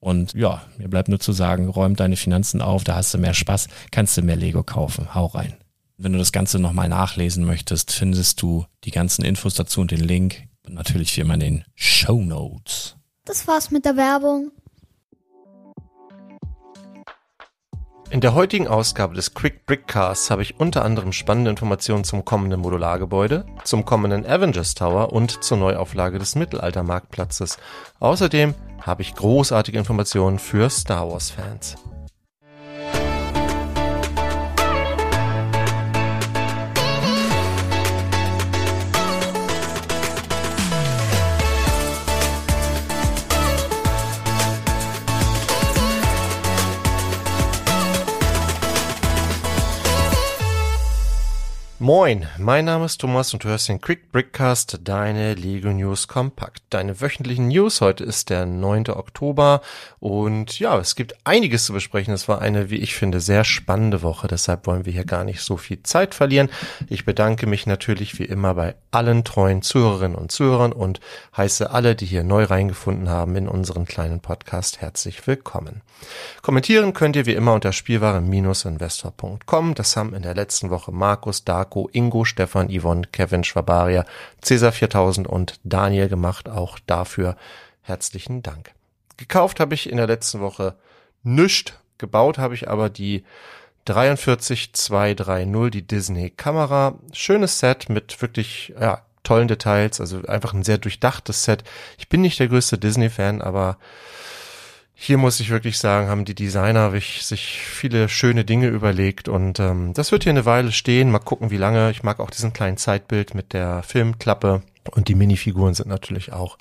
Und ja, mir bleibt nur zu sagen, räum deine Finanzen auf, da hast du mehr Spaß, kannst du mehr Lego kaufen. Hau rein. Wenn du das Ganze nochmal nachlesen möchtest, findest du die ganzen Infos dazu und den Link. Und natürlich wie immer in den Show Notes. Das war's mit der Werbung. In der heutigen Ausgabe des Quick Brickcasts habe ich unter anderem spannende Informationen zum kommenden Modulargebäude, zum kommenden Avengers Tower und zur Neuauflage des Mittelaltermarktplatzes. Außerdem habe ich großartige Informationen für Star Wars Moin, mein Name ist Thomas und du hörst den Quick Brickcast, deine Lego News kompakt. Deine wöchentlichen News. Heute ist der 9. Oktober und ja, es gibt einiges zu besprechen. Es war eine, wie ich finde, sehr spannende Woche. Deshalb wollen wir hier gar nicht so viel Zeit verlieren. Ich bedanke mich natürlich wie immer bei allen treuen Zuhörerinnen und Zuhörern und heiße alle, die hier neu reingefunden haben in unseren kleinen Podcast, herzlich willkommen. Kommentieren könnt ihr wie immer unter spielware-investor.com. Das haben in der letzten Woche Markus, Darko, Marco, Ingo, Stefan, Yvonne, Kevin, Schwabaria, Cäsar 4000 und Daniel gemacht. Auch dafür herzlichen Dank. Gekauft habe ich in der letzten Woche nischt. Gebaut habe ich aber die 43230, die Disney Kamera. Schönes Set mit wirklich, ja, tollen Details, also einfach ein sehr durchdachtes Set. Ich bin nicht der größte Disney-Fan, aber hier muss ich wirklich sagen, haben die Designer sich viele schöne Dinge überlegt und ähm, das wird hier eine Weile stehen. Mal gucken, wie lange. Ich mag auch diesen kleinen Zeitbild mit der Filmklappe und die Minifiguren sind natürlich auch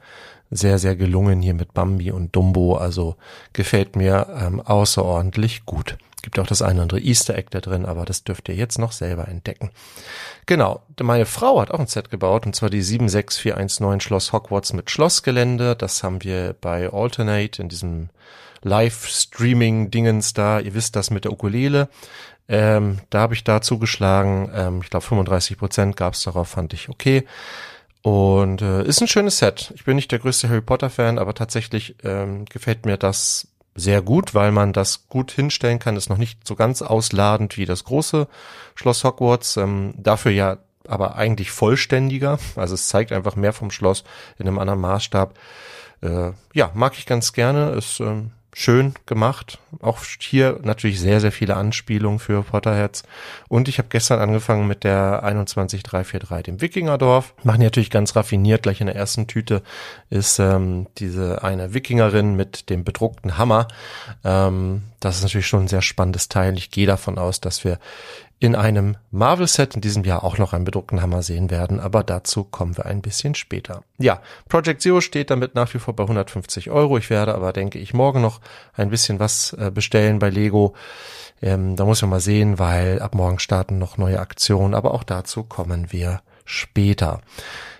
sehr, sehr gelungen hier mit Bambi und Dumbo. Also gefällt mir ähm, außerordentlich gut. Gibt auch das eine oder andere Easter Egg da drin, aber das dürft ihr jetzt noch selber entdecken. Genau, meine Frau hat auch ein Set gebaut, und zwar die 76419 Schloss Hogwarts mit Schlossgelände. Das haben wir bei Alternate in diesem Live-Streaming-Dingens da. Ihr wisst das mit der Ukulele. Ähm, da habe ich da zugeschlagen. Ähm, ich glaube 35 Prozent gab es darauf, fand ich okay. Und äh, ist ein schönes Set. Ich bin nicht der größte Harry Potter-Fan, aber tatsächlich ähm, gefällt mir das sehr gut, weil man das gut hinstellen kann. Ist noch nicht so ganz ausladend wie das große Schloss Hogwarts. Ähm, dafür ja aber eigentlich vollständiger. Also es zeigt einfach mehr vom Schloss in einem anderen Maßstab. Äh, ja, mag ich ganz gerne. Ist ähm, schön gemacht. Auch hier natürlich sehr, sehr viele Anspielungen für Potterheads. Und ich habe gestern angefangen mit der 21343, dem Wikingerdorf. Machen die natürlich ganz raffiniert. Gleich in der ersten Tüte ist ähm, diese eine Wikingerin mit dem bedruckten Hammer. Ähm, das ist natürlich schon ein sehr spannendes Teil. Ich gehe davon aus, dass wir in einem Marvel-Set in diesem Jahr auch noch einen bedruckten Hammer sehen werden, aber dazu kommen wir ein bisschen später. Ja, Project Zero steht damit nach wie vor bei 150 Euro. Ich werde aber, denke ich, morgen noch ein bisschen was äh, bestellen bei Lego. Ähm, da muss man mal sehen, weil ab morgen starten noch neue Aktionen, aber auch dazu kommen wir später.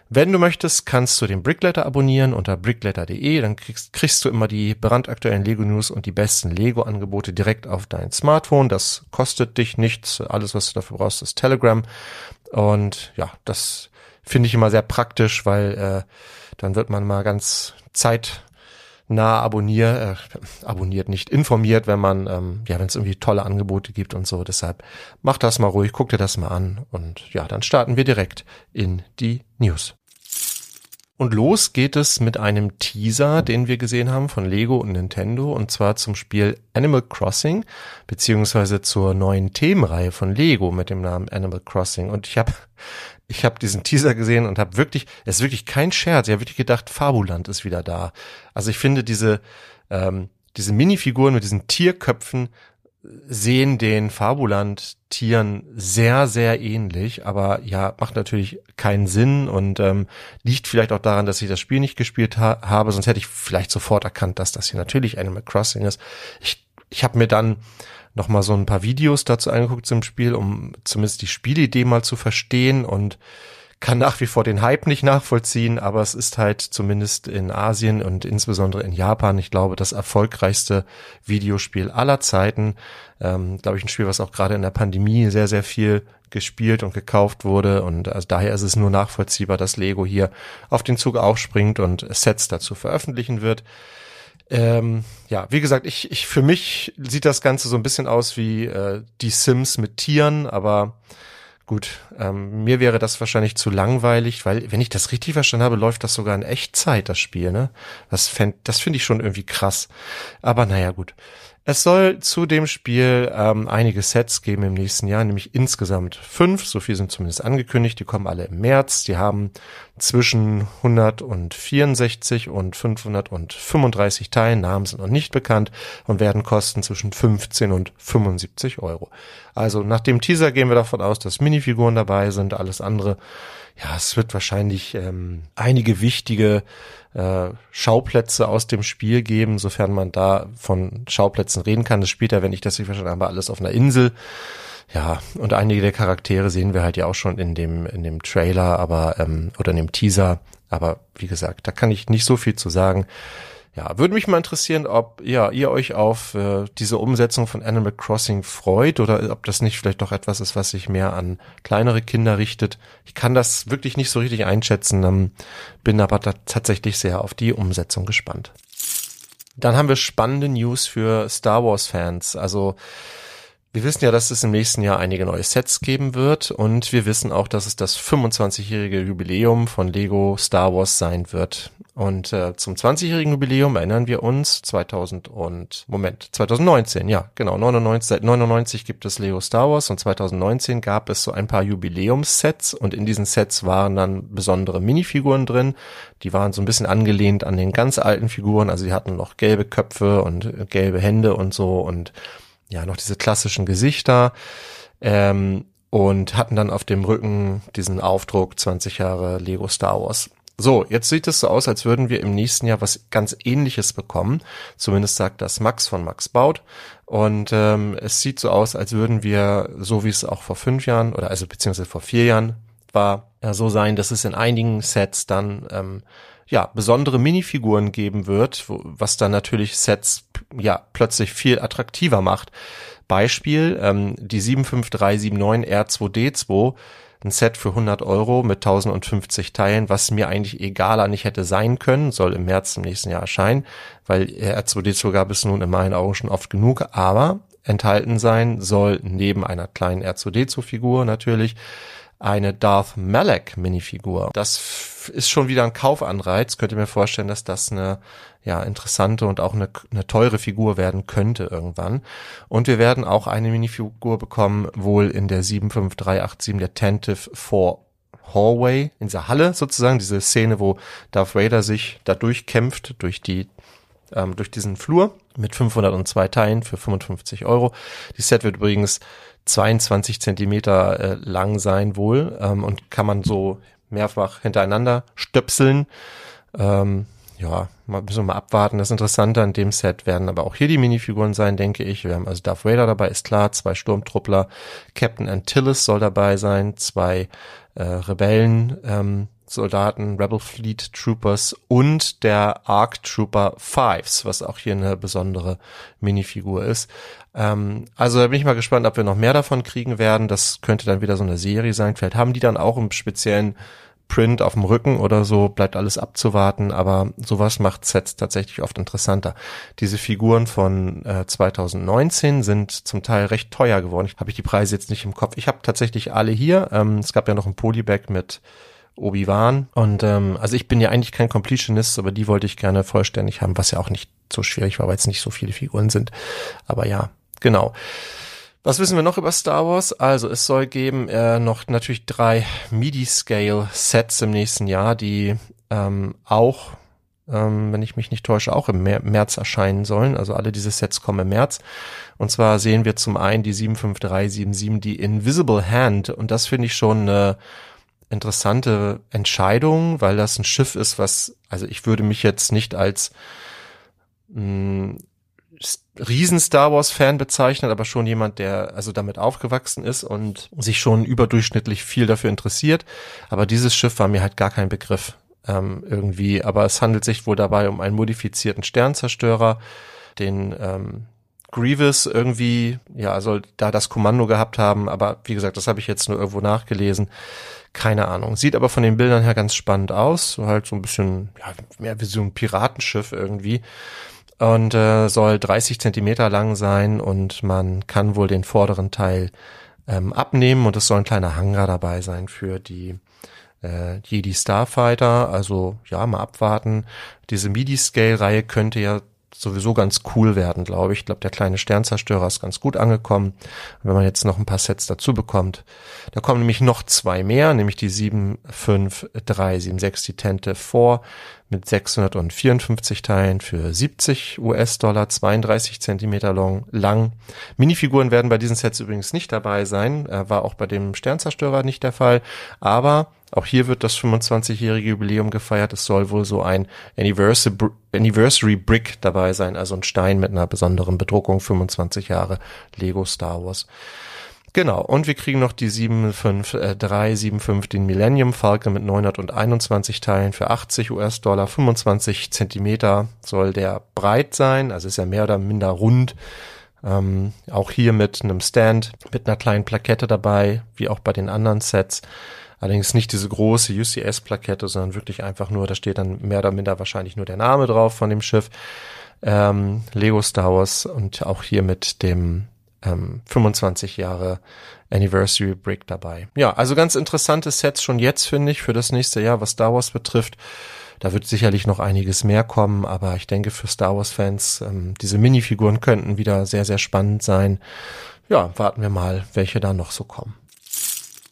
Wenn du möchtest, kannst du den Brickletter abonnieren unter brickletter.de. Dann kriegst, kriegst du immer die brandaktuellen Lego News und die besten Lego Angebote direkt auf dein Smartphone. Das kostet dich nichts. Alles, was du dafür brauchst, ist Telegram. Und ja, das finde ich immer sehr praktisch, weil äh, dann wird man mal ganz Zeit nah abonniert, äh, abonniert nicht, informiert, wenn man, ähm, ja, wenn es irgendwie tolle Angebote gibt und so. Deshalb mach das mal ruhig, guck dir das mal an und ja, dann starten wir direkt in die News. Und los geht es mit einem Teaser, den wir gesehen haben von Lego und Nintendo, und zwar zum Spiel Animal Crossing, beziehungsweise zur neuen Themenreihe von Lego mit dem Namen Animal Crossing. Und ich habe ich hab diesen Teaser gesehen und habe wirklich, es ist wirklich kein Scherz, ich habe wirklich gedacht, Fabuland ist wieder da. Also ich finde diese, ähm, diese Minifiguren mit diesen Tierköpfen sehen den Fabuland-Tieren sehr, sehr ähnlich, aber ja, macht natürlich keinen Sinn und ähm, liegt vielleicht auch daran, dass ich das Spiel nicht gespielt ha habe, sonst hätte ich vielleicht sofort erkannt, dass das hier natürlich Animal Crossing ist. Ich, ich habe mir dann noch mal so ein paar Videos dazu angeguckt zum Spiel, um zumindest die Spielidee mal zu verstehen und kann nach wie vor den Hype nicht nachvollziehen, aber es ist halt zumindest in Asien und insbesondere in Japan, ich glaube, das erfolgreichste Videospiel aller Zeiten. Ähm, glaube ich, ein Spiel, was auch gerade in der Pandemie sehr, sehr viel gespielt und gekauft wurde. Und also daher ist es nur nachvollziehbar, dass Lego hier auf den Zug aufspringt und Sets dazu veröffentlichen wird. Ähm, ja, wie gesagt, ich, ich für mich sieht das Ganze so ein bisschen aus wie äh, die Sims mit Tieren, aber Gut, ähm, mir wäre das wahrscheinlich zu langweilig, weil, wenn ich das richtig verstanden habe, läuft das sogar in Echtzeit, das Spiel, ne? Das, fänd, das finde ich schon irgendwie krass. Aber naja, gut. Es soll zu dem Spiel ähm, einige Sets geben im nächsten Jahr, nämlich insgesamt fünf, so viel sind zumindest angekündigt, die kommen alle im März, die haben zwischen 164 und 535 Teilen, Namen sind noch nicht bekannt und werden kosten zwischen 15 und 75 Euro. Also nach dem Teaser gehen wir davon aus, dass Minifiguren dabei sind, alles andere ja, es wird wahrscheinlich ähm, einige wichtige äh, Schauplätze aus dem Spiel geben, sofern man da von Schauplätzen reden kann. Das spielt ja, wenn ich das nicht verstanden habe, alles auf einer Insel. Ja, und einige der Charaktere sehen wir halt ja auch schon in dem, in dem Trailer, aber, ähm, oder in dem Teaser. Aber wie gesagt, da kann ich nicht so viel zu sagen. Ja, würde mich mal interessieren, ob ja, ihr euch auf äh, diese Umsetzung von Animal Crossing freut oder ob das nicht vielleicht doch etwas ist, was sich mehr an kleinere Kinder richtet. Ich kann das wirklich nicht so richtig einschätzen, ähm, bin aber tatsächlich sehr auf die Umsetzung gespannt. Dann haben wir spannende News für Star Wars Fans. Also wir wissen ja, dass es im nächsten Jahr einige neue Sets geben wird und wir wissen auch, dass es das 25-jährige Jubiläum von Lego Star Wars sein wird. Und äh, zum 20-jährigen Jubiläum erinnern wir uns 2000 und Moment 2019, ja genau 99 seit 99 gibt es Lego Star Wars und 2019 gab es so ein paar Jubiläumssets und in diesen Sets waren dann besondere Minifiguren drin. Die waren so ein bisschen angelehnt an den ganz alten Figuren, also die hatten noch gelbe Köpfe und gelbe Hände und so und ja noch diese klassischen Gesichter. Ähm, und hatten dann auf dem Rücken diesen Aufdruck 20 Jahre Lego Star Wars. So, jetzt sieht es so aus, als würden wir im nächsten Jahr was ganz ähnliches bekommen. Zumindest sagt das Max von Max Baut. Und ähm, es sieht so aus, als würden wir, so wie es auch vor fünf Jahren oder also beziehungsweise vor vier Jahren war, ja, so sein, dass es in einigen Sets dann ähm, ja besondere Minifiguren geben wird, wo, was dann natürlich Sets ja plötzlich viel attraktiver macht. Beispiel ähm, die 75379 R2D2 ein Set für 100 Euro mit 1050 Teilen, was mir eigentlich egaler nicht hätte sein können, soll im März im nächsten Jahr erscheinen, weil R2D2 gab es nun in meinen Augen schon oft genug, aber enthalten sein soll neben einer kleinen R2D2-Figur natürlich eine Darth Malak Minifigur. Das ist schon wieder ein Kaufanreiz. Könnt ihr mir vorstellen, dass das eine ja interessante und auch eine, eine teure Figur werden könnte irgendwann. Und wir werden auch eine Minifigur bekommen, wohl in der 75387 der Tentive 4 Hallway, in dieser Halle sozusagen, diese Szene, wo Darth Vader sich da durchkämpft, durch die ähm, durch diesen Flur mit 502 Teilen für 55 Euro. Die Set wird übrigens 22 Zentimeter äh, lang sein wohl ähm, und kann man so mehrfach hintereinander stöpseln. Ähm, ja, mal müssen wir mal abwarten. Das Interessante an dem Set werden aber auch hier die Minifiguren sein, denke ich. Wir haben also Darth Vader dabei, ist klar, zwei Sturmtruppler, Captain Antilles soll dabei sein, zwei äh, Rebellen, ähm, Soldaten, Rebel Fleet Troopers und der Arc Trooper Fives, was auch hier eine besondere Minifigur ist. Ähm, also da bin ich mal gespannt, ob wir noch mehr davon kriegen werden. Das könnte dann wieder so eine Serie sein. Vielleicht haben die dann auch im speziellen Print auf dem Rücken oder so, bleibt alles abzuwarten, aber sowas macht Sets tatsächlich oft interessanter. Diese Figuren von äh, 2019 sind zum Teil recht teuer geworden. Habe ich die Preise jetzt nicht im Kopf. Ich habe tatsächlich alle hier. Ähm, es gab ja noch ein Polybag mit Obi-Wan. Und ähm, also ich bin ja eigentlich kein Completionist, aber die wollte ich gerne vollständig haben, was ja auch nicht so schwierig war, weil es nicht so viele Figuren sind. Aber ja, genau. Was wissen wir noch über Star Wars? Also es soll geben äh, noch natürlich drei MIDI-Scale-Sets im nächsten Jahr, die ähm, auch, ähm, wenn ich mich nicht täusche, auch im März erscheinen sollen. Also alle diese Sets kommen im März. Und zwar sehen wir zum einen die 75377, die Invisible Hand. Und das finde ich schon eine interessante Entscheidung, weil das ein Schiff ist, was, also ich würde mich jetzt nicht als mh, mm, riesen Star Wars Fan bezeichnen, aber schon jemand, der also damit aufgewachsen ist und sich schon überdurchschnittlich viel dafür interessiert. Aber dieses Schiff war mir halt gar kein Begriff ähm, irgendwie. Aber es handelt sich wohl dabei um einen modifizierten Sternzerstörer, den ähm, Grievous irgendwie, ja, soll da das Kommando gehabt haben, aber wie gesagt, das habe ich jetzt nur irgendwo nachgelesen. Keine Ahnung. Sieht aber von den Bildern her ganz spannend aus. So halt so ein bisschen, ja, mehr wie so ein Piratenschiff irgendwie. Und äh, soll 30 Zentimeter lang sein und man kann wohl den vorderen Teil ähm, abnehmen und es soll ein kleiner Hangar dabei sein für die äh, Jedi Starfighter. Also ja, mal abwarten. Diese MIDI-Scale-Reihe könnte ja sowieso ganz cool werden, glaube ich. Ich glaube, der kleine Sternzerstörer ist ganz gut angekommen. wenn man jetzt noch ein paar Sets dazu bekommt, da kommen nämlich noch zwei mehr, nämlich die 75376, die Tente 4 mit 654 Teilen für 70 US-Dollar, 32 Zentimeter long, lang. Minifiguren werden bei diesen Sets übrigens nicht dabei sein, äh, war auch bei dem Sternzerstörer nicht der Fall, aber auch hier wird das 25-jährige Jubiläum gefeiert. Es soll wohl so ein Anniversary Brick dabei sein, also ein Stein mit einer besonderen Bedruckung, 25 Jahre Lego Star Wars. Genau, und wir kriegen noch die 75375, den Millennium Falcon mit 921 Teilen für 80 US-Dollar, 25 Zentimeter soll der breit sein, also ist ja mehr oder minder rund. Ähm, auch hier mit einem Stand, mit einer kleinen Plakette dabei, wie auch bei den anderen Sets. Allerdings nicht diese große UCS-Plakette, sondern wirklich einfach nur, da steht dann mehr oder minder wahrscheinlich nur der Name drauf von dem Schiff. Ähm, Lego Star Wars und auch hier mit dem ähm, 25 Jahre Anniversary Brick dabei. Ja, also ganz interessante Sets schon jetzt, finde ich, für das nächste Jahr, was Star Wars betrifft. Da wird sicherlich noch einiges mehr kommen, aber ich denke für Star Wars-Fans, ähm, diese Minifiguren könnten wieder sehr, sehr spannend sein. Ja, warten wir mal, welche da noch so kommen.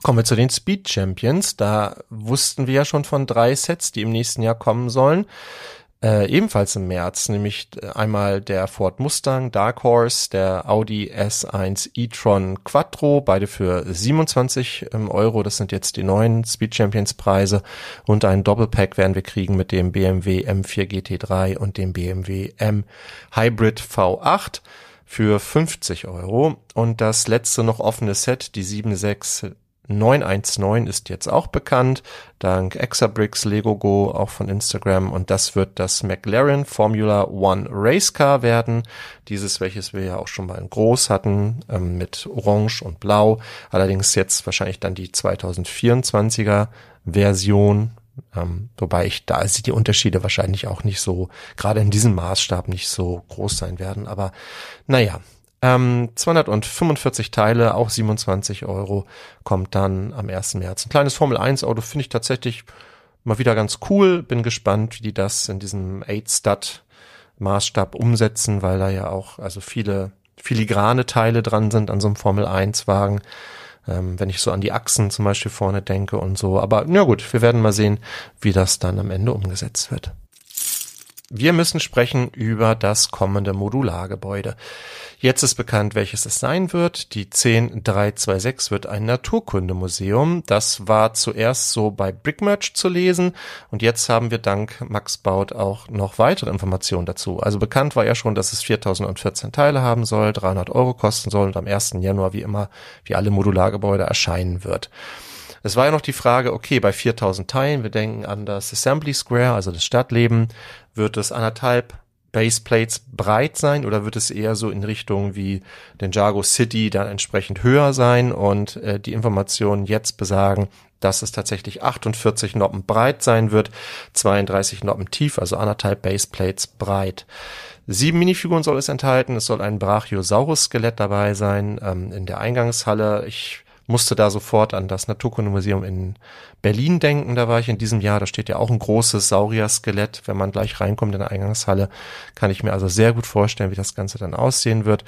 Kommen wir zu den Speed Champions. Da wussten wir ja schon von drei Sets, die im nächsten Jahr kommen sollen. Äh, ebenfalls im März, nämlich äh, einmal der Ford Mustang Dark Horse, der Audi S1 e-tron Quattro, beide für 27 ähm, Euro. Das sind jetzt die neuen Speed Champions Preise und ein Doppelpack werden wir kriegen mit dem BMW M4 GT3 und dem BMW M Hybrid V8 für 50 Euro. Und das letzte noch offene Set, die 76 919 ist jetzt auch bekannt, dank Exabricks, Legogo, auch von Instagram. Und das wird das McLaren Formula One Race Car werden. Dieses, welches wir ja auch schon mal in groß hatten, ähm, mit Orange und Blau. Allerdings jetzt wahrscheinlich dann die 2024er Version. Ähm, wobei ich da die Unterschiede wahrscheinlich auch nicht so, gerade in diesem Maßstab nicht so groß sein werden. Aber naja, ähm, 245 Teile, auch 27 Euro, kommt dann am 1. März. Ein kleines Formel 1 Auto finde ich tatsächlich mal wieder ganz cool. Bin gespannt, wie die das in diesem 8-Stud Maßstab umsetzen, weil da ja auch also viele filigrane Teile dran sind an so einem Formel 1 Wagen. Ähm, wenn ich so an die Achsen zum Beispiel vorne denke und so. Aber na gut, wir werden mal sehen, wie das dann am Ende umgesetzt wird. Wir müssen sprechen über das kommende Modulargebäude. Jetzt ist bekannt, welches es sein wird. Die 10326 wird ein Naturkundemuseum. Das war zuerst so bei Brickmerch zu lesen und jetzt haben wir dank Max Baut auch noch weitere Informationen dazu. Also bekannt war ja schon, dass es 4014 Teile haben soll, 300 Euro kosten soll und am 1. Januar wie immer, wie alle Modulargebäude erscheinen wird. Es war ja noch die Frage, okay, bei 4000 Teilen, wir denken an das Assembly Square, also das Stadtleben, wird es anderthalb Baseplates breit sein oder wird es eher so in Richtung wie den Jago City dann entsprechend höher sein und äh, die Informationen jetzt besagen, dass es tatsächlich 48 Noppen breit sein wird, 32 Noppen tief, also anderthalb Baseplates breit. Sieben Minifiguren soll es enthalten. Es soll ein Brachiosaurus-Skelett dabei sein ähm, in der Eingangshalle. Ich musste da sofort an das Naturkundemuseum in Berlin denken. Da war ich in diesem Jahr. Da steht ja auch ein großes Saurier-Skelett. Wenn man gleich reinkommt in der Eingangshalle, kann ich mir also sehr gut vorstellen, wie das Ganze dann aussehen wird.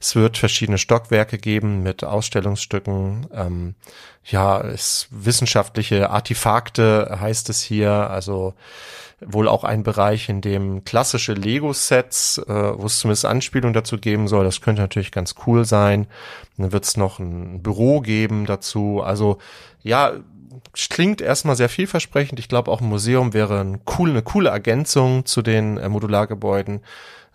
Es wird verschiedene Stockwerke geben mit Ausstellungsstücken. Ähm, ja, es wissenschaftliche Artefakte heißt es hier. Also wohl auch ein Bereich, in dem klassische Lego-Sets, äh, wo es zumindest Anspielungen dazu geben soll. Das könnte natürlich ganz cool sein. Dann wird es noch ein Büro geben dazu. Also ja, klingt erstmal sehr vielversprechend. Ich glaube, auch ein Museum wäre ein cool, eine coole Ergänzung zu den äh, Modulargebäuden.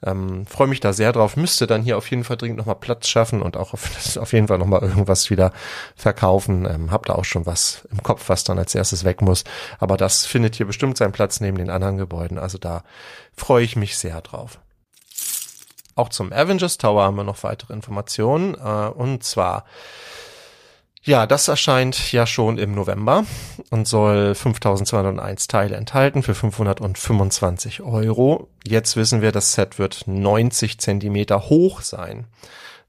Ähm, Freue mich da sehr drauf. Müsste dann hier auf jeden Fall dringend nochmal Platz schaffen und auch auf, auf jeden Fall nochmal irgendwas wieder verkaufen. Ähm, hab da auch schon was im Kopf, was dann als erstes weg muss. Aber das findet hier bestimmt seinen Platz neben den anderen Gebäuden. Also da freue ich mich sehr drauf. Auch zum Avengers Tower haben wir noch weitere Informationen. Äh, und zwar ja, das erscheint ja schon im November und soll 5201 Teile enthalten für 525 Euro. Jetzt wissen wir, das Set wird 90 Zentimeter hoch sein.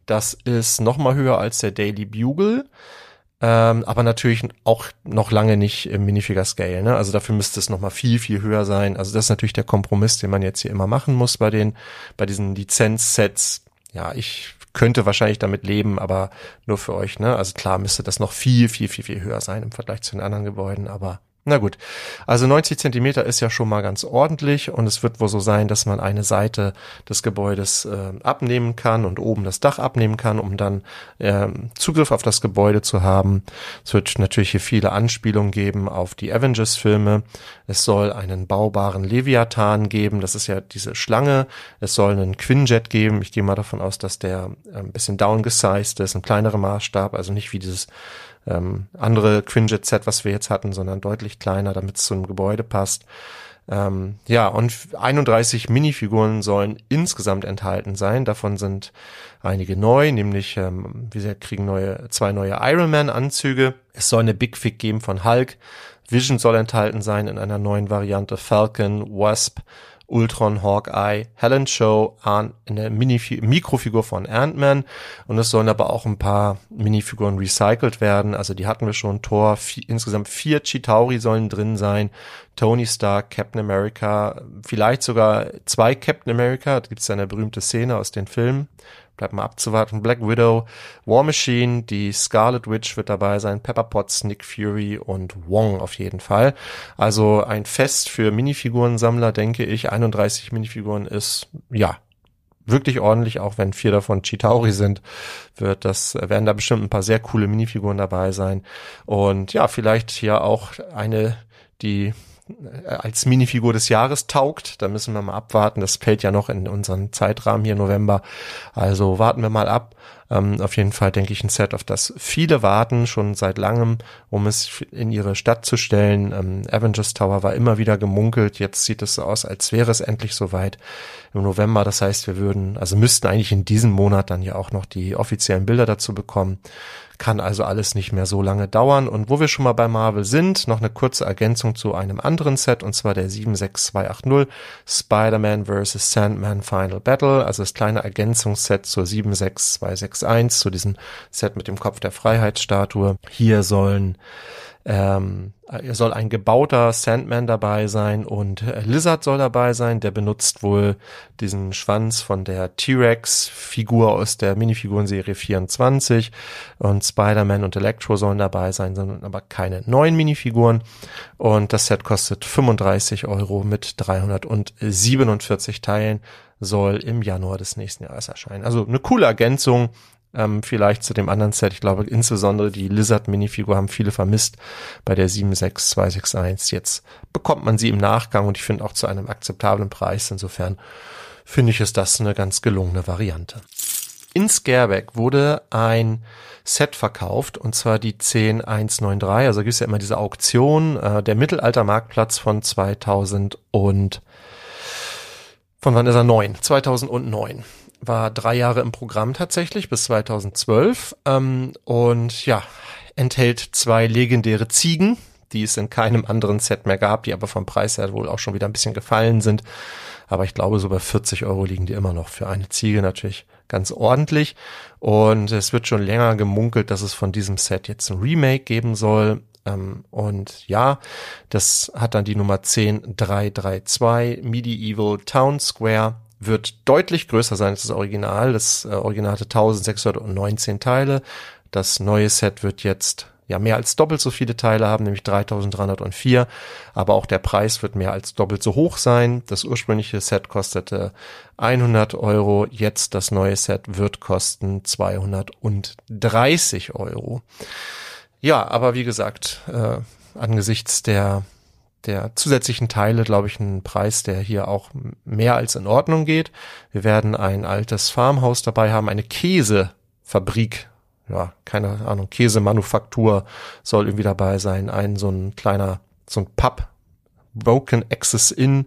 Das ist nochmal höher als der Daily Bugle, ähm, aber natürlich auch noch lange nicht im Minifigure Scale. Ne? Also dafür müsste es nochmal viel, viel höher sein. Also das ist natürlich der Kompromiss, den man jetzt hier immer machen muss bei den, bei diesen Lizenzsets. Ja, ich könnte wahrscheinlich damit leben, aber nur für euch, ne? Also klar müsste das noch viel, viel, viel, viel höher sein im Vergleich zu den anderen Gebäuden, aber na gut, also 90 Zentimeter ist ja schon mal ganz ordentlich und es wird wohl so sein, dass man eine Seite des Gebäudes äh, abnehmen kann und oben das Dach abnehmen kann, um dann äh, Zugriff auf das Gebäude zu haben. Es wird natürlich hier viele Anspielungen geben auf die Avengers-Filme. Es soll einen baubaren Leviathan geben, das ist ja diese Schlange. Es soll einen Quinjet geben. Ich gehe mal davon aus, dass der äh, ein bisschen downgesized ist, ein kleinerer Maßstab, also nicht wie dieses ähm, andere Quinjet-Set, was wir jetzt hatten, sondern deutlich kleiner, damit es zum Gebäude passt. Ähm, ja, und 31 Minifiguren sollen insgesamt enthalten sein. Davon sind einige neu, nämlich ähm, wir kriegen neue, zwei neue Iron Man-Anzüge. Es soll eine Big Fig geben von Hulk. Vision soll enthalten sein in einer neuen Variante Falcon, Wasp, Ultron, Hawkeye, Helen Show, eine Mini Mikrofigur von Ant-Man und es sollen aber auch ein paar Minifiguren recycelt werden. Also die hatten wir schon. Thor, vier, insgesamt vier Chitauri sollen drin sein. Tony Stark, Captain America, vielleicht sogar zwei Captain America. Da gibt es eine berühmte Szene aus den Filmen, bleibt mal abzuwarten. Black Widow, War Machine, die Scarlet Witch wird dabei sein, Pepper Potts, Nick Fury und Wong auf jeden Fall. Also ein Fest für Minifigurensammler, denke ich. 31 Minifiguren ist, ja, wirklich ordentlich, auch wenn vier davon Chitauri sind, wird das, werden da bestimmt ein paar sehr coole Minifiguren dabei sein. Und ja, vielleicht hier auch eine, die als Minifigur des Jahres taugt. Da müssen wir mal abwarten. Das fällt ja noch in unseren Zeitrahmen hier November. Also warten wir mal ab. Ähm, auf jeden Fall denke ich ein Set, auf das viele warten, schon seit langem, um es in ihre Stadt zu stellen. Ähm, Avengers Tower war immer wieder gemunkelt. Jetzt sieht es so aus, als wäre es endlich soweit im November. Das heißt, wir würden, also müssten eigentlich in diesem Monat dann ja auch noch die offiziellen Bilder dazu bekommen. Kann also alles nicht mehr so lange dauern. Und wo wir schon mal bei Marvel sind, noch eine kurze Ergänzung zu einem anderen Set, und zwar der 76280 Spider-Man vs. Sandman Final Battle, also das kleine Ergänzungsset zur 76261, zu diesem Set mit dem Kopf der Freiheitsstatue. Hier sollen ähm, er soll ein gebauter Sandman dabei sein und äh, Lizard soll dabei sein. Der benutzt wohl diesen Schwanz von der T-Rex-Figur aus der Minifigurenserie 24 und Spider-Man und Electro sollen dabei sein, sondern aber keine neuen Minifiguren. Und das Set kostet 35 Euro mit 347 Teilen, soll im Januar des nächsten Jahres erscheinen. Also eine coole Ergänzung ähm, vielleicht zu dem anderen Set. Ich glaube, insbesondere die Lizard Minifigur haben viele vermisst bei der 76261. Jetzt bekommt man sie im Nachgang und ich finde auch zu einem akzeptablen Preis. Insofern finde ich es das eine ganz gelungene Variante. In Scareback wurde ein Set verkauft und zwar die 10193. Also gibt es ja immer diese Auktion, äh, der Mittelaltermarktplatz von 2000 und von wann ist er? 9? 2009 war drei Jahre im Programm tatsächlich bis 2012 ähm, und ja, enthält zwei legendäre Ziegen, die es in keinem anderen Set mehr gab, die aber vom Preis her wohl auch schon wieder ein bisschen gefallen sind. Aber ich glaube, so bei 40 Euro liegen die immer noch für eine Ziege natürlich ganz ordentlich. Und es wird schon länger gemunkelt, dass es von diesem Set jetzt ein Remake geben soll. Ähm, und ja, das hat dann die Nummer 10332 Medieval Town Square wird deutlich größer sein als das Original. Das äh, Original hatte 1619 Teile. Das neue Set wird jetzt ja mehr als doppelt so viele Teile haben, nämlich 3304. Aber auch der Preis wird mehr als doppelt so hoch sein. Das ursprüngliche Set kostete 100 Euro. Jetzt das neue Set wird kosten 230 Euro. Ja, aber wie gesagt, äh, angesichts der der zusätzlichen Teile, glaube ich, ein Preis, der hier auch mehr als in Ordnung geht. Wir werden ein altes Farmhaus dabei haben, eine Käsefabrik. Ja, keine Ahnung, Käsemanufaktur soll irgendwie dabei sein. Ein so ein kleiner, so ein Pub, Broken Access Inn,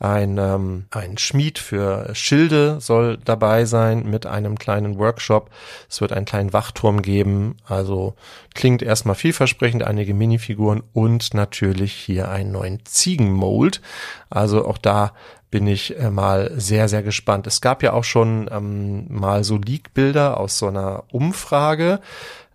ein, ähm, ein Schmied für Schilde soll dabei sein mit einem kleinen Workshop. Es wird einen kleinen Wachturm geben. Also klingt erstmal vielversprechend, einige Minifiguren und natürlich hier einen neuen Ziegenmold. Also auch da bin ich äh, mal sehr, sehr gespannt. Es gab ja auch schon ähm, mal so Leak-Bilder aus so einer Umfrage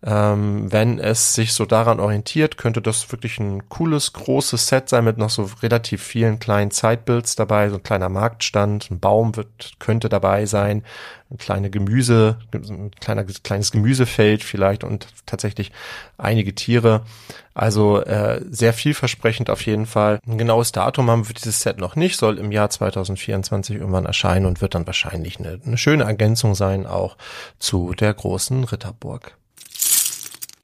ähm, wenn es sich so daran orientiert, könnte das wirklich ein cooles, großes Set sein mit noch so relativ vielen kleinen Zeitbilds dabei, so ein kleiner Marktstand, ein Baum wird, könnte dabei sein, ein kleine Gemüse, ein kleiner, kleines Gemüsefeld vielleicht und tatsächlich einige Tiere. Also äh, sehr vielversprechend auf jeden Fall. Ein genaues Datum haben wir dieses Set noch nicht, soll im Jahr 2024 irgendwann erscheinen und wird dann wahrscheinlich eine, eine schöne Ergänzung sein, auch zu der großen Ritterburg.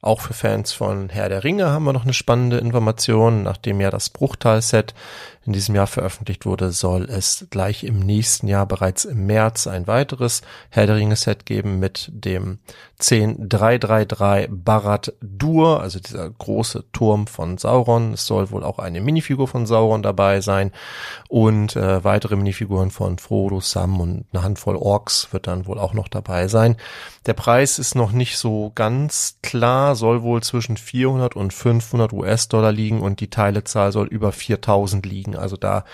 Auch für Fans von Herr der Ringe haben wir noch eine spannende Information. Nachdem ja das Bruchtal-Set in diesem Jahr veröffentlicht wurde, soll es gleich im nächsten Jahr bereits im März ein weiteres Herr der Ringe Set geben mit dem 10333 Barat Dur, also dieser große Turm von Sauron. Es soll wohl auch eine Minifigur von Sauron dabei sein und äh, weitere Minifiguren von Frodo, Sam und eine Handvoll Orks wird dann wohl auch noch dabei sein. Der Preis ist noch nicht so ganz klar, soll wohl zwischen 400 und 500 US-Dollar liegen und die Teilezahl soll über 4000 liegen liegen. Also da,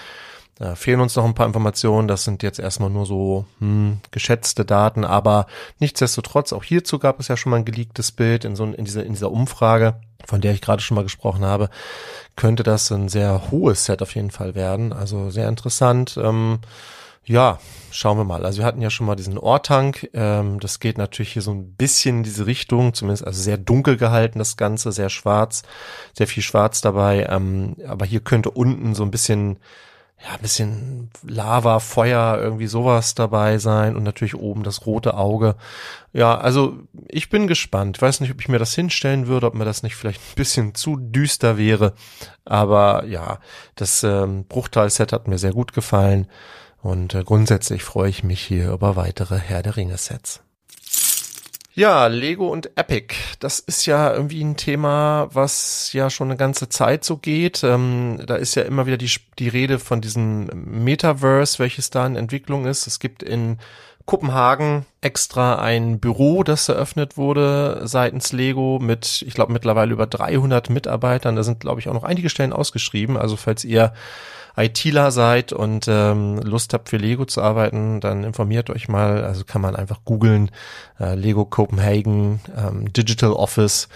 da fehlen uns noch ein paar Informationen. Das sind jetzt erstmal nur so hm, geschätzte Daten, aber nichtsdestotrotz, auch hierzu gab es ja schon mal ein geleaktes Bild in, so, in, dieser, in dieser Umfrage, von der ich gerade schon mal gesprochen habe, könnte das ein sehr hohes Set auf jeden Fall werden. Also sehr interessant. Ähm, Ja, schauen wir mal. Also wir hatten ja schon mal diesen Ortank. Ähm, das geht natürlich hier so ein bisschen in diese Richtung, zumindest also sehr dunkel gehalten das Ganze, sehr schwarz, sehr viel Schwarz dabei. Ähm, aber hier könnte unten so ein bisschen ja, ein bisschen Lava, Feuer, irgendwie sowas dabei sein und natürlich oben das rote Auge. Ja, also ich bin gespannt. Ich weiß nicht, ob ich mir das hinstellen würde, ob mir das nicht vielleicht ein bisschen zu düster wäre. Aber ja, das ähm, Bruchteil-Set hat mir sehr gut gefallen. Und äh, grundsätzlich freue ich mich hier über weitere Herr der Ringe-Sets. Ja, Lego und Epic. Das ist ja irgendwie ein Thema, was ja schon eine ganze Zeit so geht. Ähm, da ist ja immer wieder die, die Rede von diesem Metaverse, welches da in Entwicklung ist. Es gibt in Kopenhagen extra ein Büro, das eröffnet wurde seitens Lego mit, ich glaube, mittlerweile über 300 Mitarbeitern. Da sind, glaube ich, auch noch einige Stellen ausgeschrieben. Also falls ihr ITler seid und ähm, Lust habt für Lego zu arbeiten, dann informiert euch mal. Also kann man einfach googeln äh, Lego Copenhagen ähm, Digital Office.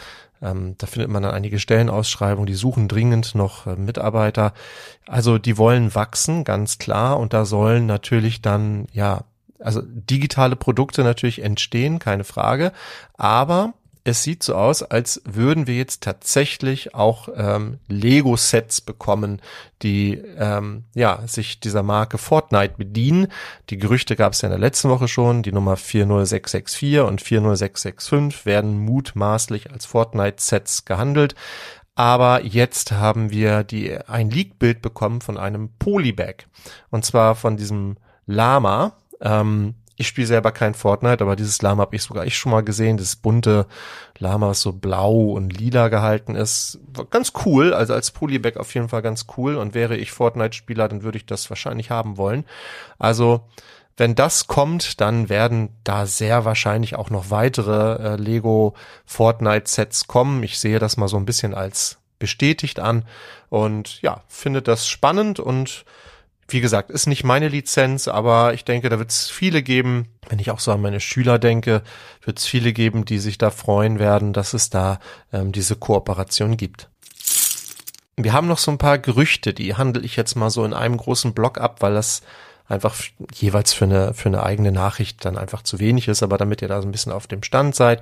Ähm, da findet man dann einige Stellenausschreibungen, die suchen dringend noch äh, Mitarbeiter. Also die wollen wachsen, ganz klar. Und da sollen natürlich dann, ja, also digitale Produkte natürlich entstehen, keine Frage. Aber es sieht so aus, als würden wir jetzt tatsächlich auch ähm, Lego-Sets bekommen, die ähm, ja sich dieser Marke Fortnite bedienen. Die Gerüchte gab es ja in der letzten Woche schon. Die Nummer 40664 und 40665 werden mutmaßlich als Fortnite-Sets gehandelt. Aber jetzt haben wir die ein Leak-Bild bekommen von einem Polybag und zwar von diesem Lama. Ähm, ich spiele selber kein Fortnite, aber dieses Lama habe ich sogar ich schon mal gesehen. Das bunte Lama, was so blau und lila gehalten ist. Ganz cool, also als Polybag auf jeden Fall ganz cool. Und wäre ich Fortnite-Spieler, dann würde ich das wahrscheinlich haben wollen. Also wenn das kommt, dann werden da sehr wahrscheinlich auch noch weitere äh, Lego Fortnite-Sets kommen. Ich sehe das mal so ein bisschen als bestätigt an und ja, finde das spannend und wie gesagt, ist nicht meine Lizenz, aber ich denke, da wird es viele geben, wenn ich auch so an meine Schüler denke, wird es viele geben, die sich da freuen werden, dass es da ähm, diese Kooperation gibt. Wir haben noch so ein paar Gerüchte, die handle ich jetzt mal so in einem großen Block ab, weil das einfach jeweils für eine, für eine eigene Nachricht dann einfach zu wenig ist, aber damit ihr da so ein bisschen auf dem Stand seid.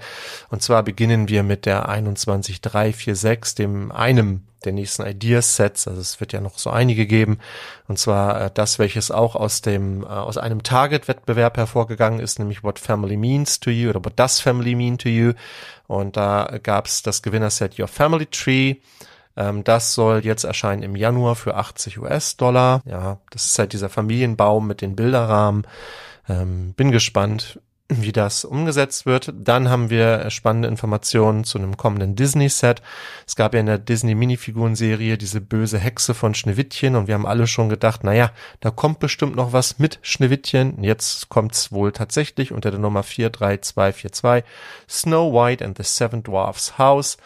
Und zwar beginnen wir mit der 21346, dem einem der nächsten Ideas-Sets. Also es wird ja noch so einige geben. Und zwar äh, das, welches auch aus dem, äh, aus einem Target-Wettbewerb hervorgegangen ist, nämlich What Family Means to You oder What Does Family Mean to You. Und da gab es das Gewinnerset Your Family Tree. Ähm, das soll jetzt erscheinen im Januar für 80 US-Dollar. Ja, das ist halt dieser Familienbaum mit den Bilderrahmen. Ähm, bin gespannt, wie das umgesetzt wird. Dann haben wir spannende Informationen zu einem kommenden Disney-Set. Es gab ja in der Disney-Minifiguren-Serie diese böse Hexe von Schneewittchen und wir haben alle schon gedacht, naja, da kommt bestimmt noch was mit Schneewittchen. Jetzt kommt's wohl tatsächlich unter der Nummer 43242 Snow White and the Seven Dwarfs House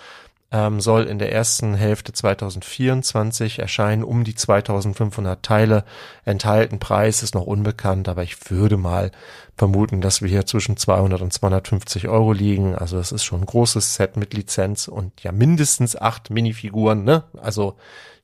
ähm, soll in der ersten Hälfte 2024 erscheinen, um die 2500 Teile enthalten. Preis ist noch unbekannt, aber ich würde mal vermuten, dass wir hier zwischen 200 und 250 Euro liegen. Also das ist schon ein großes Set mit Lizenz und ja mindestens acht Minifiguren. Ne? Also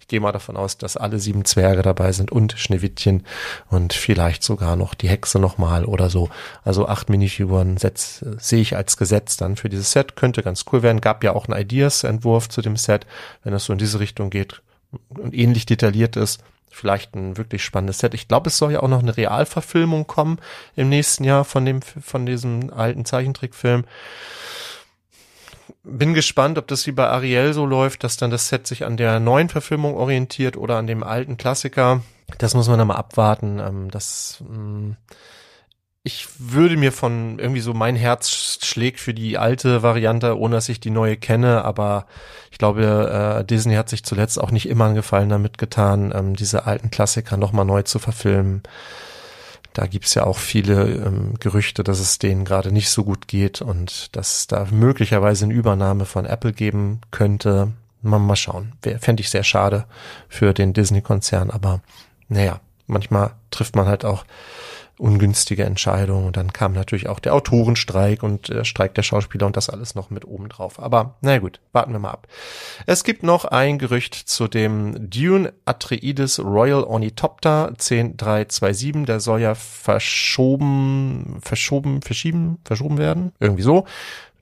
gehe mal davon aus, dass alle sieben Zwerge dabei sind und Schneewittchen und vielleicht sogar noch die Hexe nochmal oder so. Also acht Minifiguren sehe ich als Gesetz dann für dieses Set. Könnte ganz cool werden. Gab ja auch einen Ideas-Entwurf zu dem Set, wenn es so in diese Richtung geht und ähnlich detailliert ist. Vielleicht ein wirklich spannendes Set. Ich glaube, es soll ja auch noch eine Realverfilmung kommen im nächsten Jahr von dem, von diesem alten Zeichentrickfilm bin gespannt, ob das wie bei Ariel so läuft, dass dann das Set sich an der neuen Verfilmung orientiert oder an dem alten Klassiker. Das muss man dann mal abwarten. Ähm, das, mm, ich würde mir von irgendwie so mein Herz schlägt für die alte Variante, ohne dass ich die neue kenne, aber ich glaube, äh, Disney hat sich zuletzt auch nicht immer einen Gefallen damit getan, ähm, diese alten Klassiker nochmal neu zu verfilmen. Da gibt's ja auch viele ähm, Gerüchte, dass es denen gerade nicht so gut geht und dass da möglicherweise eine Übernahme von Apple geben könnte. Mal, mal schauen. Fände ich sehr schade für den Disney-Konzern, aber naja, manchmal trifft man halt auch ungünstige Entscheidung. Und dann kam natürlich auch der Autorenstreik und der Streik der Schauspieler und das alles noch mit oben drauf. Aber na gut, warten wir mal ab. Es gibt noch ein Gerücht zu dem Dune Atreides Royal Ornithopter 10327. Der soll ja verschoben, verschoben, verschieben, verschoben werden. Irgendwie so.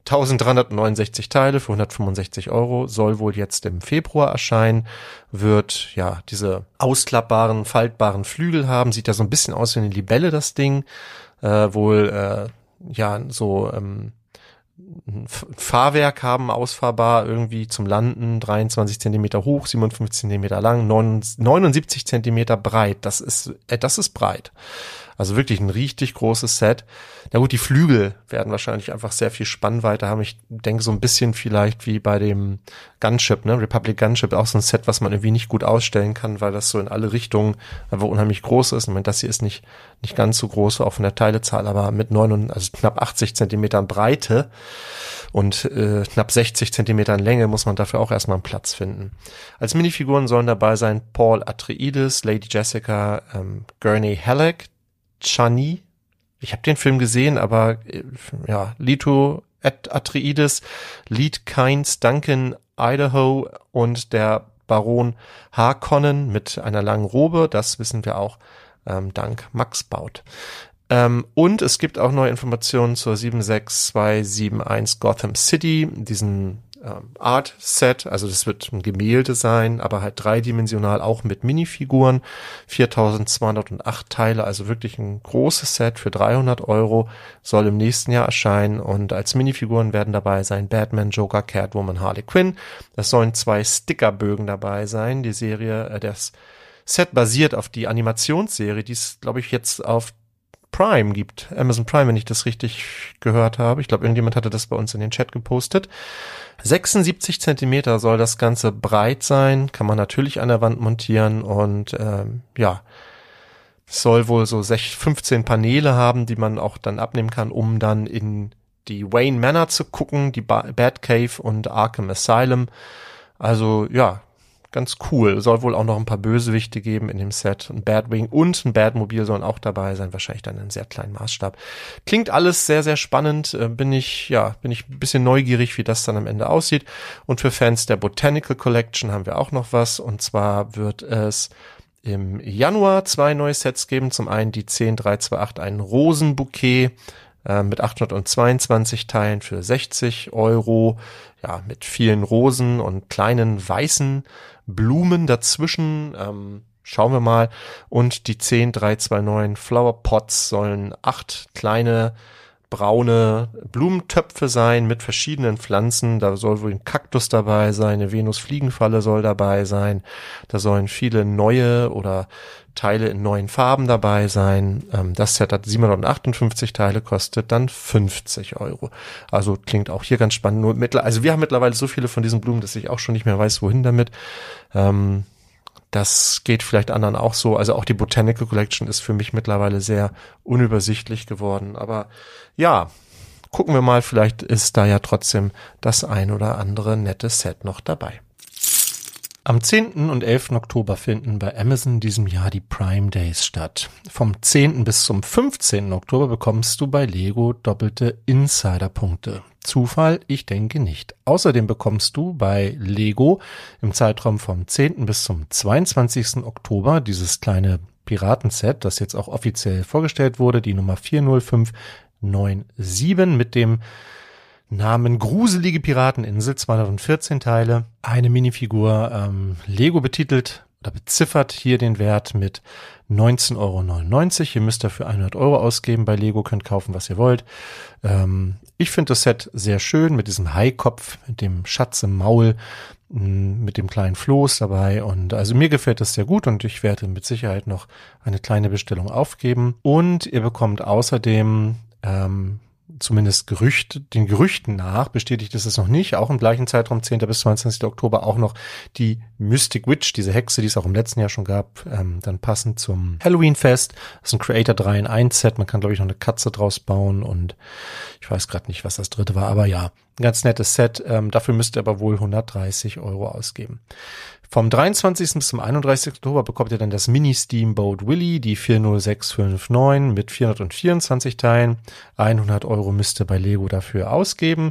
1369 Teile für 165 Euro, soll wohl jetzt im Februar erscheinen, wird ja diese ausklappbaren, faltbaren Flügel haben, sieht ja so ein bisschen aus wie eine Libelle, das Ding, äh, wohl äh, ja so ähm, Fahrwerk haben, ausfahrbar irgendwie zum Landen, 23 Zentimeter hoch, 57 Zentimeter lang, 79 Zentimeter breit. Das ist, äh, das ist breit. Also wirklich ein richtig großes Set. Na gut, die Flügel werden wahrscheinlich einfach sehr viel Spannweite haben. Ich denke so ein bisschen vielleicht wie bei dem Gunship, ne, Republic Gunship, auch so ein Set, was man irgendwie nicht gut ausstellen kann, weil das so in alle Richtungen einfach unheimlich groß ist. Ich meine, das hier ist nicht, nicht ganz so groß, auch von der Teilezahl, aber mit neun, also knapp 80 Zentimetern Breite und äh, knapp 60 Zentimetern Länge muss man dafür auch erstmal einen Platz finden. Als Minifiguren sollen dabei sein Paul Atreides, Lady Jessica, ähm, Gurney Halleck, Chani. Ich habe den Film gesehen, aber äh, ja, Lito Atreides, Lead Kynes, Duncan Idaho und der Baron Harkonnen mit einer langen Robe, das wissen wir auch ähm, dank Max Baut. Ähm, und es gibt auch neue Informationen zur 76271 Gotham City, diesen ähm, Art Set, also das wird ein Gemälde sein, aber halt dreidimensional auch mit Minifiguren, 4208 Teile, also wirklich ein großes Set für 300 Euro, soll im nächsten Jahr erscheinen. Und als Minifiguren werden dabei sein Batman, Joker, Catwoman, Harley Quinn. Es sollen zwei Stickerbögen dabei sein, die Serie, äh, das Set basiert auf die Animationsserie, die es, glaube ich, jetzt auf Prime gibt. Amazon Prime, wenn ich das richtig gehört habe. Ich glaube, irgendjemand hatte das bei uns in den Chat gepostet. 76 Zentimeter soll das Ganze breit sein, kann man natürlich an der Wand montieren und ähm, ja, soll wohl so 15 Paneele haben, die man auch dann abnehmen kann, um dann in die Wayne Manor zu gucken, die Batcave und Arkham Asylum. Also ja, ganz cool. Soll wohl auch noch ein paar Bösewichte geben in dem Set. Ein Batwing und ein Batmobil sollen auch dabei sein, wahrscheinlich dann in sehr kleinen Maßstab. Klingt alles sehr, sehr spannend. Äh, bin ich, ja, bin ich ein bisschen neugierig, wie das dann am Ende aussieht. Und für Fans der Botanical Collection haben wir auch noch was. Und zwar wird es im Januar zwei neue Sets geben. Zum einen die 10328, ein Rosenbouquet äh, mit 822 Teilen für 60 Euro. Ja, mit vielen Rosen und kleinen weißen Blumen dazwischen. Ähm, schauen wir mal. Und die 10329 Flower Pots sollen acht kleine braune Blumentöpfe sein mit verschiedenen Pflanzen. Da soll wohl ein Kaktus dabei sein, eine Venusfliegenfalle soll dabei sein. Da sollen viele neue oder Teile in neuen Farben dabei sein. Ähm, das Set hat 758 Teile, kostet dann 50 Euro. Also klingt auch hier ganz spannend. Nur mittler also wir haben mittlerweile so viele von diesen Blumen, dass ich auch schon nicht mehr weiß, wohin damit. Ähm, das geht vielleicht anderen auch so. Also auch die Botanical Collection ist für mich mittlerweile sehr unübersichtlich geworden. Aber ja, gucken wir mal, vielleicht ist da ja trotzdem das ein oder andere nette Set noch dabei. Am 10. und 11. Oktober finden bei Amazon diesem Jahr die Prime Days statt. Vom 10. bis zum 15. Oktober bekommst du bei Lego doppelte Insider-Punkte. Zufall? Ich denke nicht. Außerdem bekommst du bei Lego im Zeitraum vom 10. bis zum 22. Oktober dieses kleine Piratenset, das jetzt auch offiziell vorgestellt wurde, die Nummer 40597 mit dem Namen Gruselige Pirateninsel, 214 Teile, eine Minifigur, ähm, Lego betitelt oder beziffert hier den Wert mit 19,99 Euro. Ihr müsst dafür 100 Euro ausgeben bei Lego, könnt kaufen, was ihr wollt. Ähm, ich finde das Set sehr schön mit diesem Haikopf, mit dem Schatz im Maul, mit dem kleinen Floß dabei und also mir gefällt das sehr gut und ich werde mit Sicherheit noch eine kleine Bestellung aufgeben und ihr bekommt außerdem ähm, zumindest Gerücht, den Gerüchten nach, bestätigt ist es noch nicht, auch im gleichen Zeitraum 10. bis 22. Oktober auch noch die Mystic Witch, diese Hexe, die es auch im letzten Jahr schon gab, ähm, dann passend zum Halloween-Fest. Das ist ein Creator 3 in 1 Set, man kann glaube ich noch eine Katze draus bauen und ich weiß gerade nicht, was das dritte war, aber ja, Ein ganz nettes Set. Ähm, dafür müsst ihr aber wohl 130 Euro ausgeben. Vom 23. bis zum 31. Oktober bekommt ihr dann das Mini Steamboat Willy, die 40659 mit 424 Teilen. 100 Euro müsst ihr bei Lego dafür ausgeben.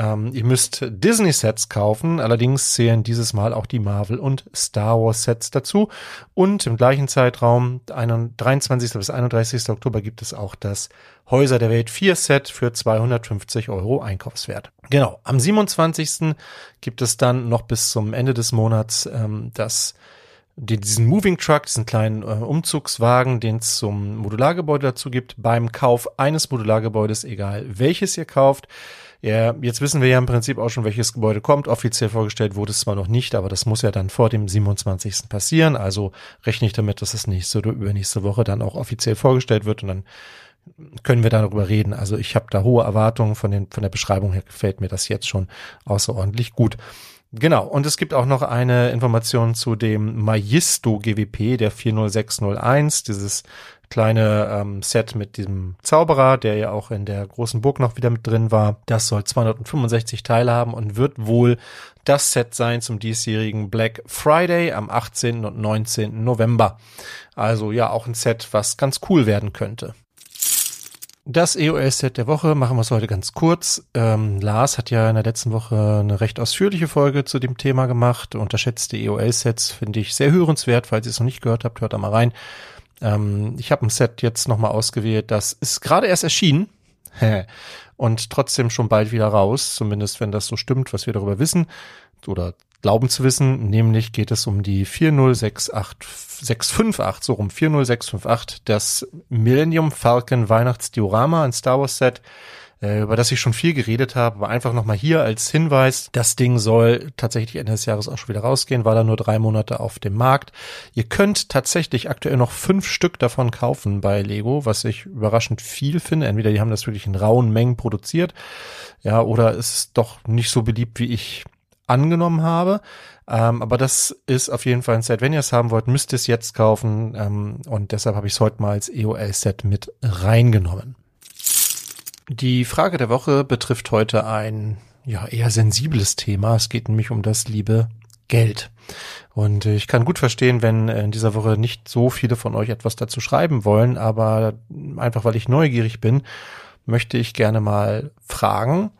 Ähm, ihr müsst Disney-Sets kaufen, allerdings zählen dieses Mal auch die Marvel- und Star Wars-Sets dazu. Und im gleichen Zeitraum, 23. bis 31. Oktober, gibt es auch das Häuser der Welt 4-Set für 250 Euro Einkaufswert. Genau, am 27. gibt es dann noch bis zum Ende des Monats ähm, das diesen Moving Truck, diesen kleinen äh, Umzugswagen, den es zum Modulargebäude dazu gibt, beim Kauf eines Modulargebäudes, egal welches ihr kauft, ja, jetzt wissen wir ja im Prinzip auch schon, welches Gebäude kommt. Offiziell vorgestellt wurde es zwar noch nicht, aber das muss ja dann vor dem 27. passieren. Also rechne ich damit, dass es nächste oder übernächste Woche dann auch offiziell vorgestellt wird und dann können wir darüber reden. Also ich habe da hohe Erwartungen von, den, von der Beschreibung her gefällt mir das jetzt schon außerordentlich gut. Genau, und es gibt auch noch eine Information zu dem Magisto GWP, der 40601, dieses kleine ähm, Set mit diesem Zauberer, der ja auch in der großen Burg noch wieder mit drin war. Das soll 265 Teile haben und wird wohl das Set sein zum diesjährigen Black Friday am 18. und 19. November. Also ja, auch ein Set, was ganz cool werden könnte. Das EOS-Set der Woche machen wir es heute ganz kurz. Ähm, Lars hat ja in der letzten Woche eine recht ausführliche Folge zu dem Thema gemacht. Unterschätzte EOS-Sets finde ich sehr hörenswert. Falls ihr es noch nicht gehört habt, hört da mal rein. Ähm, ich habe ein Set jetzt nochmal ausgewählt, das ist gerade erst erschienen und trotzdem schon bald wieder raus, zumindest wenn das so stimmt, was wir darüber wissen oder glauben zu wissen. Nämlich geht es um die 40658, so rum 40658, das Millennium Falcon Weihnachtsdiorama, ein Star Wars Set über das ich schon viel geredet habe, aber einfach nochmal hier als Hinweis, das Ding soll tatsächlich Ende des Jahres auch schon wieder rausgehen, war da nur drei Monate auf dem Markt. Ihr könnt tatsächlich aktuell noch fünf Stück davon kaufen bei Lego, was ich überraschend viel finde. Entweder die haben das wirklich in rauen Mengen produziert, ja, oder ist es doch nicht so beliebt, wie ich angenommen habe. Ähm, aber das ist auf jeden Fall ein Set. Wenn ihr es haben wollt, müsst ihr es jetzt kaufen. Ähm, und deshalb habe ich es heute mal als EOL-Set mit reingenommen. Die Frage der Woche betrifft heute ein ja eher sensibles Thema. Es geht nämlich um das liebe Geld. Und ich kann gut verstehen, wenn in dieser Woche nicht so viele von euch etwas dazu schreiben wollen, aber einfach weil ich neugierig bin, möchte ich gerne mal fragen,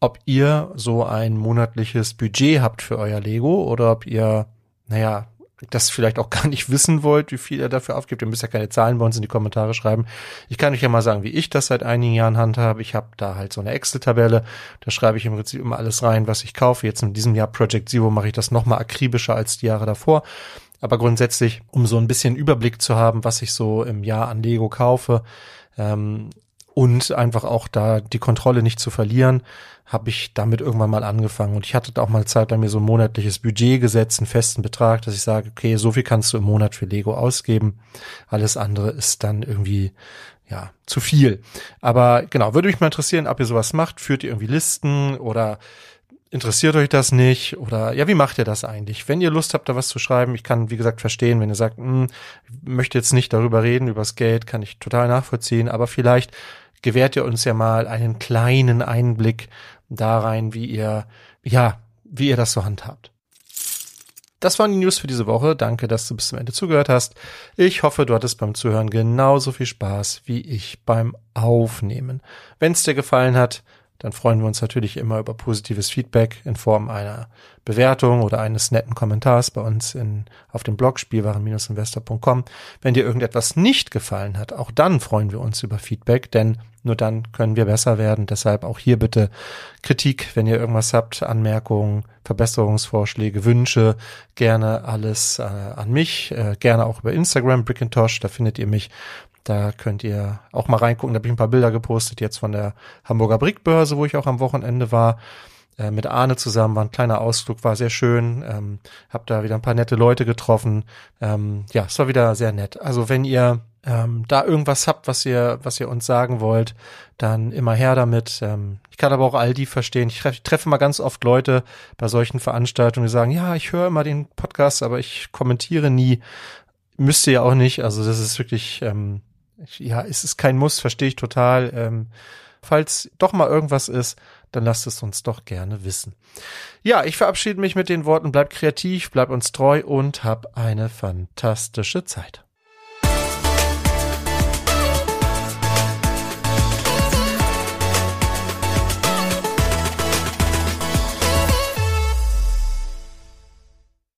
ob ihr so ein monatliches Budget habt für euer Lego oder ob ihr, naja, das vielleicht auch gar nicht wissen wollt, wie viel ihr dafür aufgibt. Ihr müsst ja keine Zahlen bei uns in die Kommentare schreiben. Ich kann euch ja mal sagen, wie ich das seit einigen Jahren handhabe. Ich habe da halt so eine Excel-Tabelle. Da schreibe ich im Prinzip immer alles rein, was ich kaufe. Jetzt in diesem Jahr Project Zero mache ich das nochmal akribischer als die Jahre davor. Aber grundsätzlich, um so ein bisschen Überblick zu haben, was ich so im Jahr an Lego kaufe, ähm, und einfach auch da die Kontrolle nicht zu verlieren, habe ich damit irgendwann mal angefangen. Und ich hatte auch mal Zeit lang mir so ein monatliches Budget gesetzt, einen festen Betrag, dass ich sage, okay, so viel kannst du im Monat für Lego ausgeben. Alles andere ist dann irgendwie ja, zu viel. Aber genau, würde mich mal interessieren, ob ihr sowas macht. Führt ihr irgendwie Listen oder interessiert euch das nicht? Oder ja, wie macht ihr das eigentlich? Wenn ihr Lust habt, da was zu schreiben, ich kann, wie gesagt, verstehen, wenn ihr sagt, hm, möchte jetzt nicht darüber reden, übers Geld, kann ich total nachvollziehen, aber vielleicht gewährt ihr uns ja mal einen kleinen Einblick da rein, wie ihr, ja, wie ihr das so handhabt. Das waren die News für diese Woche. Danke, dass du bis zum Ende zugehört hast. Ich hoffe, du hattest beim Zuhören genauso viel Spaß wie ich beim Aufnehmen. Wenn es dir gefallen hat, dann freuen wir uns natürlich immer über positives Feedback in Form einer Bewertung oder eines netten Kommentars bei uns in, auf dem Blog spielwaren-investor.com. Wenn dir irgendetwas nicht gefallen hat, auch dann freuen wir uns über Feedback, denn nur dann können wir besser werden. Deshalb auch hier bitte Kritik, wenn ihr irgendwas habt, Anmerkungen, Verbesserungsvorschläge, Wünsche, gerne alles äh, an mich, äh, gerne auch über Instagram, Brickintosh, da findet ihr mich. Da könnt ihr auch mal reingucken. Da habe ich ein paar Bilder gepostet jetzt von der Hamburger Brickbörse, wo ich auch am Wochenende war. Äh, mit Arne zusammen war ein kleiner Ausflug, war sehr schön. Ähm, hab da wieder ein paar nette Leute getroffen. Ähm, ja, es war wieder sehr nett. Also wenn ihr ähm, da irgendwas habt, was ihr, was ihr uns sagen wollt, dann immer her damit. Ähm, ich kann aber auch all die verstehen. Ich treffe, ich treffe mal ganz oft Leute bei solchen Veranstaltungen, die sagen, ja, ich höre immer den Podcast, aber ich kommentiere nie. Müsste ja auch nicht. Also das ist wirklich, ähm, ja, es ist kein Muss, verstehe ich total. Ähm, falls doch mal irgendwas ist, dann lasst es uns doch gerne wissen. Ja, ich verabschiede mich mit den Worten, bleibt kreativ, bleibt uns treu und hab eine fantastische Zeit.